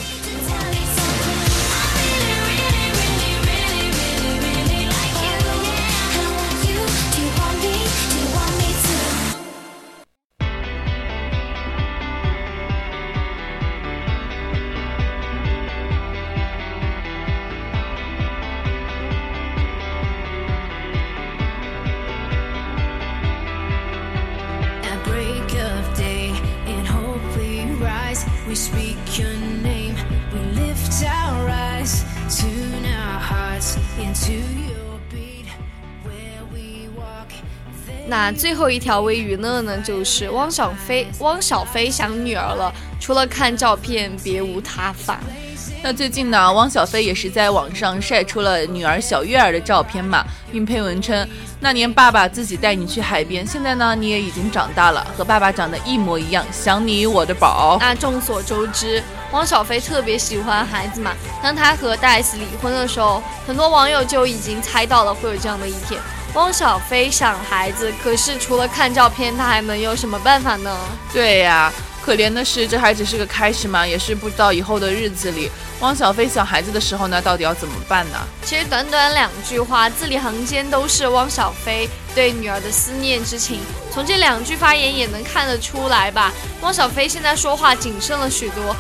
最后一条微娱乐呢，就是汪小菲，汪小菲想女儿了，除了看照片别无他法。那最近呢，汪小菲也是在网上晒出了女儿小月儿的照片嘛，并配文称：“那年爸爸自己带你去海边，现在呢你也已经长大了，和爸爸长得一模一样，想你我的宝。那众所周知，汪小菲特别喜欢孩子嘛。当他和大 S 离婚的时候，很多网友就已经猜到了会有这样的一天。汪小菲想孩子，可是除了看照片，他还能有什么办法呢？”对呀、可怜的是，这还只是个开始嘛，也是不知道以后的日子里，汪小菲想孩子的时候呢，到底要怎么办呢？其实短短两句话，字里行间都是汪小菲对女儿的思念之情。从这两句发言也能看得出来吧，汪小菲现在说话谨慎了许多。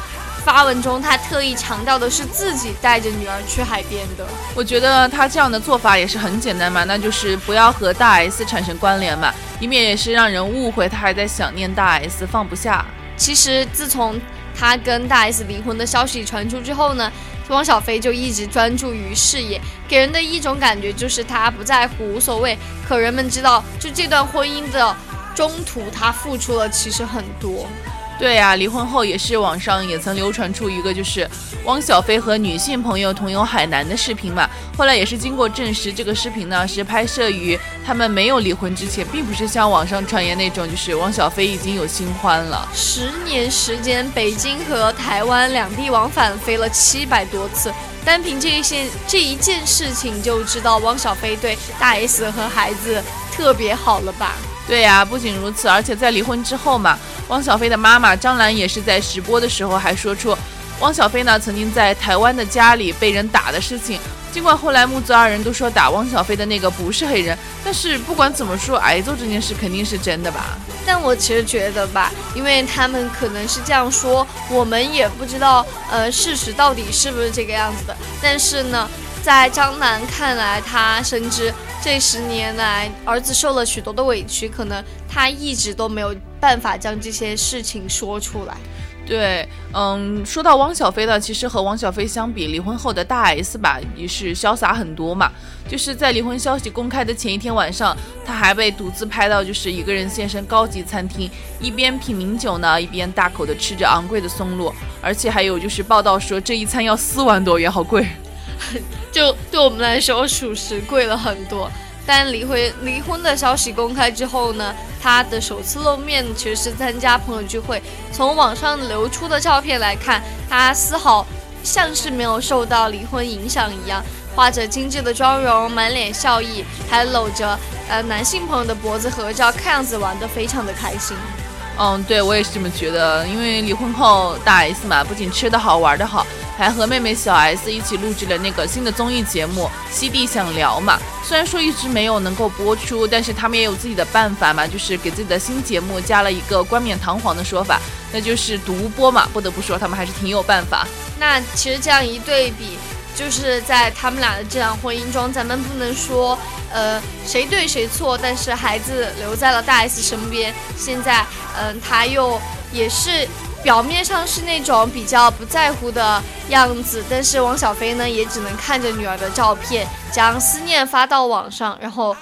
发文中，他特意强调的是自己带着女儿去海边的。我觉得他这样的做法也是很简单嘛，那就是不要和大 S 产生关联嘛，以免也是让人误会他还在想念大 S，放不下。其实自从他跟大 S 离婚的消息传出之后呢，汪小菲就一直专注于事业，给人的一种感觉就是他不在乎、无所谓。可人们知道，就这段婚姻的中途，他付出了其实很多。对呀、离婚后也是网上也曾流传出一个就是汪小菲和女性朋友同游海南的视频嘛。后来也是经过证实，这个视频呢是拍摄于他们没有离婚之前，并不是像网上传言那种，就是汪小菲已经有新欢了。十年时间，北京和台湾两地往返飞了七百多次。单凭这一件这一件事情，就知道汪小菲对大 S 和孩子特别好了吧？对呀、不仅如此，而且在离婚之后嘛，汪小菲的妈妈张兰也是在直播的时候还说出，汪小菲呢曾经在台湾的家里被人打的事情。尽管后来母子二人都说打汪小菲的那个不是黑人，但是不管怎么说，挨揍这件事肯定是真的吧？但我其实觉得吧，因为他们可能是这样说，我们也不知道，呃，事实到底是不是这个样子的。但是呢，在张楠看来，他深知这十年来儿子受了许多的委屈，可能他一直都没有办法将这些事情说出来。对，嗯，说到汪小菲呢，其实和汪小菲相比，离婚后的大 S 吧也是潇洒很多嘛。就是在离婚消息公开的前一天晚上，他还被独自拍到，就是一个人现身高级餐厅，一边品名酒呢，一边大口的吃着昂贵的松露，而且还有就是报道说这一餐要四万多元，好贵。就对我们来说，属实贵了很多。但离婚离婚的消息公开之后呢，他的首次露面其实是参加朋友聚会。从网上流出的照片来看，他丝毫像是没有受到离婚影响一样，画着精致的妆容，满脸笑意，还搂着呃男性朋友的脖子合照，看样子玩得非常的开心。嗯，对我也是这么觉得，因为离婚后大 S 嘛，不仅吃得好玩得好，还和妹妹小 S 一起录制了那个新的综艺节目《西地想聊》嘛。虽然说一直没有能够播出，但是他们也有自己的办法嘛，就是给自己的新节目加了一个冠冕堂皇的说法，那就是独播嘛。不得不说，他们还是挺有办法。那其实这样一对比，就是在他们俩的这场婚姻中，咱们不能说呃谁对谁错，但是孩子留在了大 S 身边，现在嗯、他又也是。表面上是那种比较不在乎的样子，但是王小飞呢，也只能看着女儿的照片，将思念发到网上，然后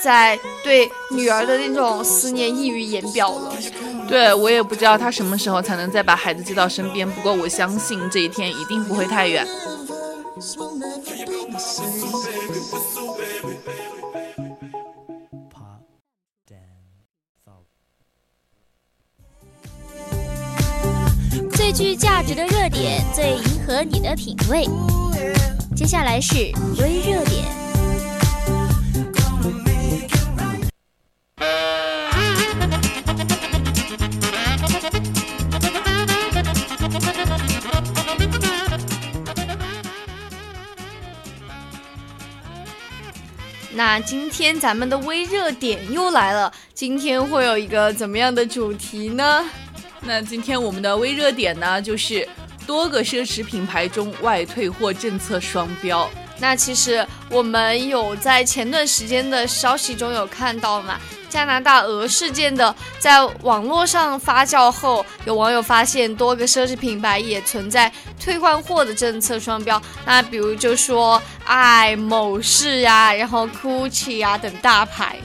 再对女儿的那种思念溢于言表了。对我也不知道他什么时候才能再把孩子接到身边，不过我相信这一天一定不会太远。最具价值的热点，最迎合你的品味。接下来是微热点。那今天咱们的微热点又来了，今天会有一个怎么样的主题呢？那今天我们的微热点呢，就是多个奢侈品牌中外退货政策双标。那其实我们有在前段时间的消息中有看到嘛，加拿大鹅事件的在网络上发酵后，有网友发现多个奢侈品牌也存在退换货的政策双标。那比如就说爱某市呀、然后 GUCCI 呀等大牌。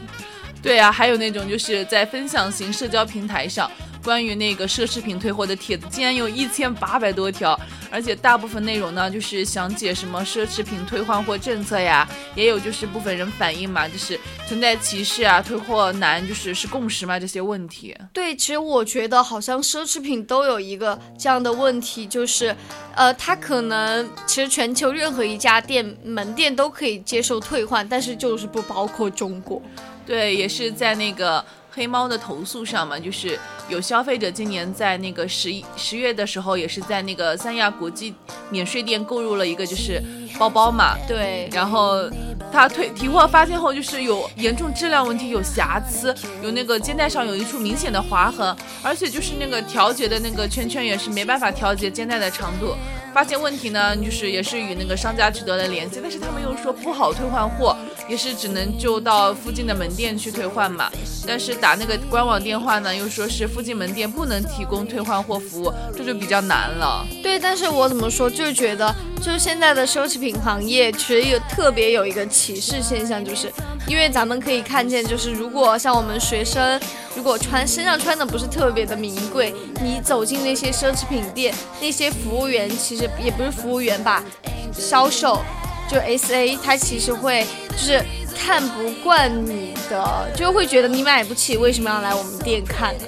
对啊，还有那种就是在分享型社交平台上，关于那个奢侈品退货的帖子，竟然有一千八百多条，而且大部分内容呢，就是详解什么奢侈品退换货政策呀，也有就是部分人反映嘛，就是存在歧视啊，退货难，就是是共识嘛这些问题。对，其实我觉得好像奢侈品都有一个这样的问题，就是，呃，它可能其实全球任何一家店门店都可以接受退换，但是就是不包括中国。对，也是在那个黑猫的投诉上嘛，就是有消费者今年在那个十一十月的时候，也是在那个三亚国际免税店购入了一个就是包包嘛，对，然后他退提货发现后，就是有严重质量问题，有瑕疵，有那个肩带上有一处明显的划痕，而且就是那个调节的那个圈圈也是没办法调节肩带的长度。发现问题呢，就是也是与那个商家取得了联系，但是他们又说不好退换货，也是只能就到附近的门店去退换嘛。但是打那个官网电话呢，又说是附近门店不能提供退换货服务，这就比较难了。对，但是我怎么说，就是觉得，就是现在的奢侈品行业其实有特别有一个歧视现象，就是因为咱们可以看见，就是如果像我们学生，如果穿身上穿的不是特别的名贵，你走进那些奢侈品店，那些服务员其实也不是服务员吧，销售就 S A，他其实会就是看不惯你的，就会觉得你买不起，为什么要来我们店看呢？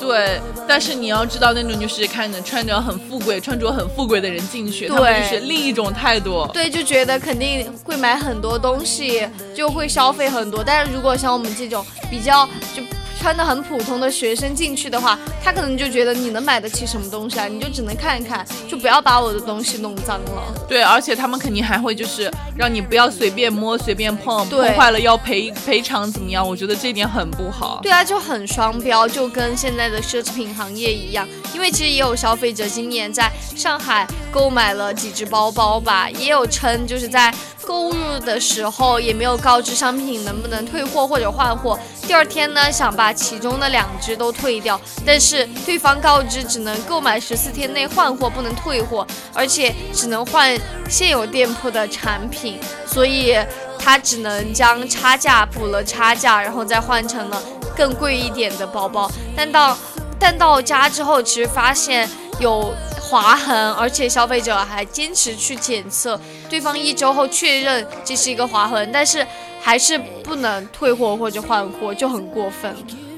对，但是你要知道，那种就是看着穿着很富贵、穿着很富贵的人进去，他们对就是另一种态度。对，就觉得肯定会买很多东西，就会消费很多。但是如果像我们这种比较就穿的很普通的学生进去的话，他可能就觉得你能买得起什么东西啊？你就只能看一看，就不要把我的东西弄脏了。对，而且他们肯定还会就是让你不要随便摸、随便碰，对碰坏了要赔赔偿怎么样？我觉得这点很不好。对啊，就很双标，就跟现在的奢侈品行业一样。因为其实也有消费者今年在上海购买了几只包包吧，也有称就是在购物的时候也没有告知商品能不能退货或者换货，第二天呢想把其中的两只都退掉，但是对方告知只能购买十四天内换货，不能退货，而且只能换现有店铺的产品，所以他只能将差价补了差价，然后再换成了更贵一点的包包。但到但到家之后，其实发现有划痕，而且消费者还坚持去检测，对方一周后确认这是一个划痕，但是还是不能退货或者换货，就很过分。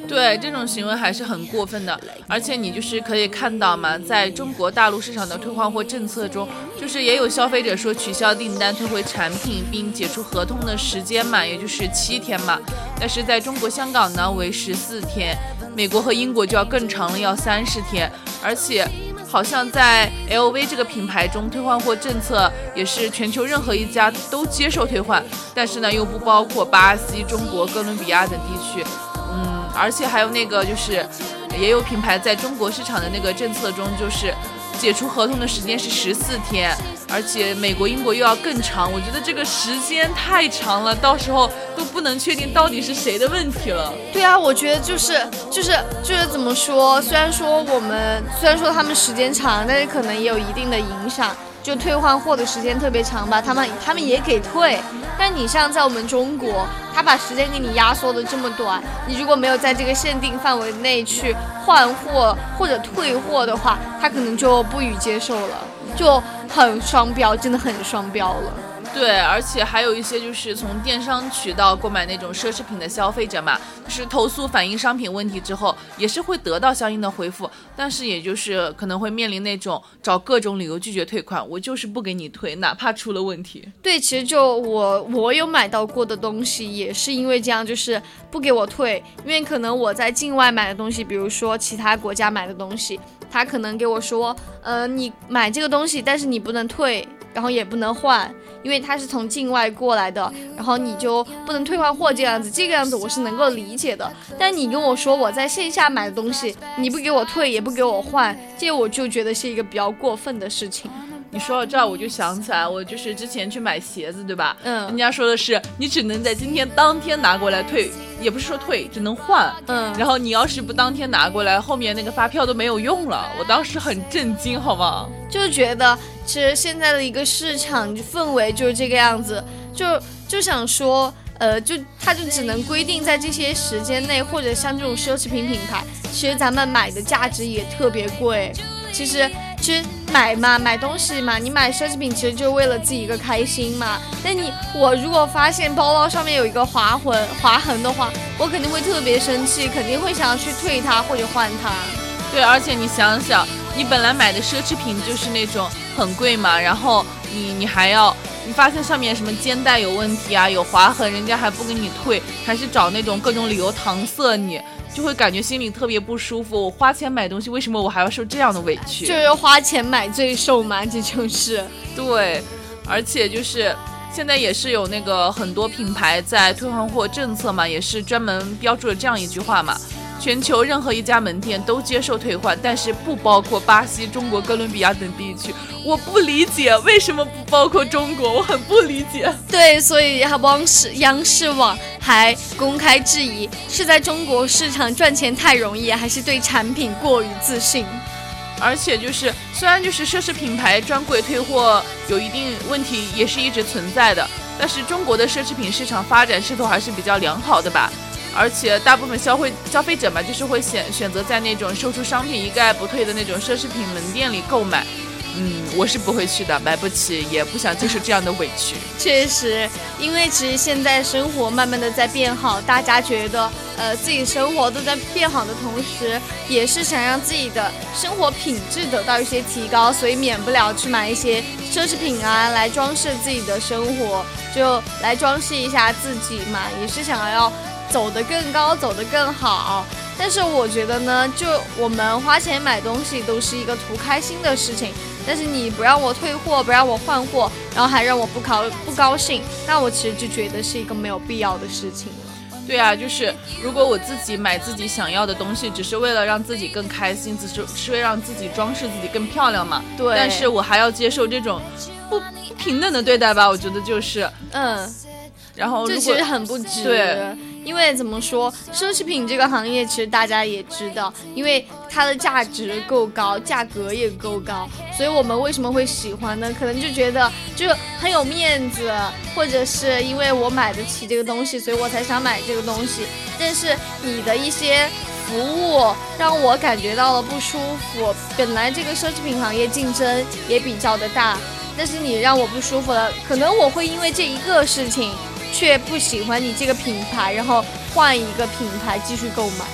对这种行为还是很过分的，而且你就是可以看到嘛，在中国大陆市场的退换货政策中，就是也有消费者说取消订单、退回产品并解除合同的时间嘛，也就是七天嘛。但是在中国香港呢为十四天，美国和英国就要更长了，要三十天，而且。好像在 LV 这个品牌中，退换货政策也是全球任何一家都接受退换，但是呢又不包括巴西、中国、哥伦比亚等地区。嗯，而且还有那个就是，也有品牌在中国市场的那个政策中，就是解除合同的时间是十四天，而且美国、英国又要更长，我觉得这个时间太长了，到时候都不能确定到底是谁的问题了。对啊，我觉得就是就是就是怎么说？虽然说我们虽然说他们时间长，但是可能也有一定的影响。就退换货的时间特别长吧，他们他们也给退。但你像在我们中国，他把时间给你压缩的这么短，你如果没有在这个限定范围内去换货或者退货的话，他可能就不予接受了，就很双标，真的很双标了。对，而且还有一些就是从电商渠道购买那种奢侈品的消费者嘛，就是投诉反映商品问题之后，也是会得到相应的回复，但是也就是可能会面临那种找各种理由拒绝退款，我就是不给你退，哪怕出了问题。对，其实就我我有买到过的东西，也是因为这样，就是不给我退，因为可能我在境外买的东西，比如说其他国家买的东西，他可能给我说，呃，你买这个东西，但是你不能退，然后也不能换。因为他是从境外过来的，然后你就不能退换货这样子，这个样子我是能够理解的。但你跟我说我在线下买的东西，你不给我退也不给我换，这我就觉得是一个比较过分的事情。你说到这儿，我就想起来，我就是之前去买鞋子，对吧？嗯人家说的是你只能在今天当天拿过来退，也不是说退，只能换。嗯然后你要是不当天拿过来，后面那个发票都没有用了。我当时很震惊，好吗？就觉得其实现在的一个市场氛围就是这个样子，就就想说，呃，就它就只能规定在这些时间内，或者像这种奢侈品品牌，其实咱们买的价值也特别贵。其实其实买嘛，买东西嘛，你买奢侈品其实就是为了自己一个开心嘛。但你我如果发现包包上面有一个划痕划痕的话，我肯定会特别生气，肯定会想要去退它或者换它。对，而且你想想，你本来买的奢侈品就是那种很贵嘛，然后你你还要，你发现上面什么肩带有问题啊，有划痕，人家还不给你退，还是找那种各种理由搪塞你，就会感觉心里特别不舒服。我花钱买东西，为什么我还要受这样的委屈？就是花钱买罪受嘛，这就是。对，而且就是现在也是有那个很多品牌在退换货政策嘛，也是专门标注了这样一句话嘛。全球任何一家门店都接受退换，但是不包括巴西、中国、哥伦比亚等地区。我不理解为什么不包括中国，我很不理解。对，所以央视央视网还公开质疑，是在中国市场赚钱太容易，还是对产品过于自信？而且就是，虽然就是奢侈品牌专柜退货有一定问题，也是一直存在的，但是中国的奢侈品市场发展势头还是比较良好的吧。而且大部分消费消费者嘛，就是会选选择在那种售出商品一概不退的那种奢侈品门店里购买。嗯，我是不会去的，买不起，也不想接受这样的委屈。确实，因为其实现在生活慢慢的在变好，大家觉得呃自己生活都在变好的同时，也是想让自己的生活品质得到一些提高，所以免不了去买一些奢侈品啊，来装饰自己的生活，就来装饰一下自己嘛，也是想要走得更高，走得更好。但是我觉得呢，就我们花钱买东西都是一个图开心的事情，但是你不让我退货，不让我换货，然后还让我不高不高兴，那我其实就觉得是一个没有必要的事情了。对啊，就是如果我自己买自己想要的东西，只是为了让自己更开心，只是是为了让自己装饰自己更漂亮嘛。对但是我还要接受这种不不平等的对待吧？我觉得就是，嗯，然后如果这其实很不值。对，因为怎么说，奢侈品这个行业其实大家也知道，因为它的价值够高，价格也够高，所以我们为什么会喜欢呢？可能就觉得就很有面子，或者是因为我买得起这个东西，所以我才想买这个东西。但是你的一些服务让我感觉到了不舒服。本来这个奢侈品行业竞争也比较的大，但是你让我不舒服了，可能我会因为这一个事情。却不喜欢你这个品牌，然后换一个品牌继续购买。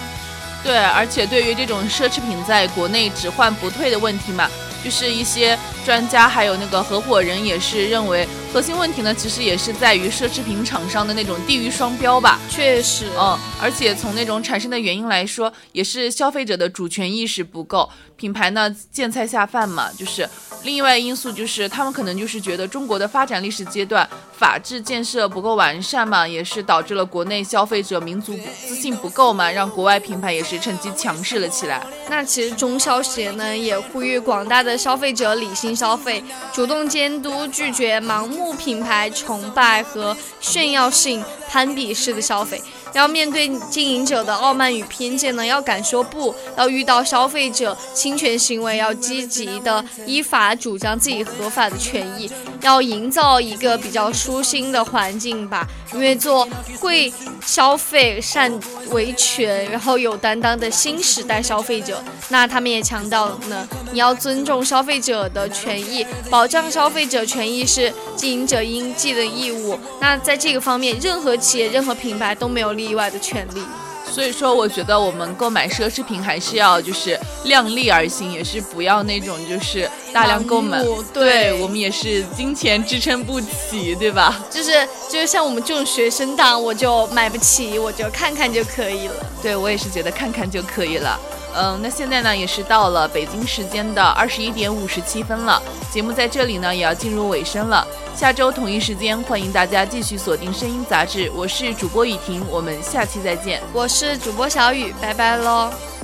对，而且对于这种奢侈品在国内只换不退的问题嘛，就是一些专家还有那个合伙人也是认为，核心问题呢，其实也是在于奢侈品厂商的那种地域双标吧。确实，嗯，而且从那种产生的原因来说，也是消费者的主权意识不够，品牌呢见菜下饭嘛，就是另外因素就是他们可能就是觉得中国的发展历史阶段法治建设不够完善嘛，也是导致了国内消费者民族自信不够嘛，让国外品牌也是趁机强势了起来。那其实中消协呢也呼吁广大的消费者理性消费，主动监督，拒绝盲目品牌崇拜和炫耀性攀比式的消费。要面对经营者的傲慢与偏见呢，要敢说不；要遇到消费者侵权行为，要积极的依法主张自己合法的权益，要营造一个比较舒心的环境吧。因为做会消费、善维权，然后有担当的新时代消费者，那他们也强调呢，你要尊重消费者的权益，保障消费者权益是经营者应尽的义务。那在这个方面，任何企业、任何品牌都没有例外的权利。所以说，我觉得我们购买奢侈品还是要就是量力而行，也是不要那种就是大量购买。对我们也是金钱支撑不起，对吧？就是就是像我们这种学生党，我就买不起，我就看看就可以了。对我也是觉得看看就可以了。嗯，那现在呢也是到了北京时间的二十一点五十七分了，节目在这里呢也要进入尾声了。下周同一时间，欢迎大家继续锁定《声音杂志》，我是主播雨婷，我们下期再见。我是主播小雨，拜拜喽。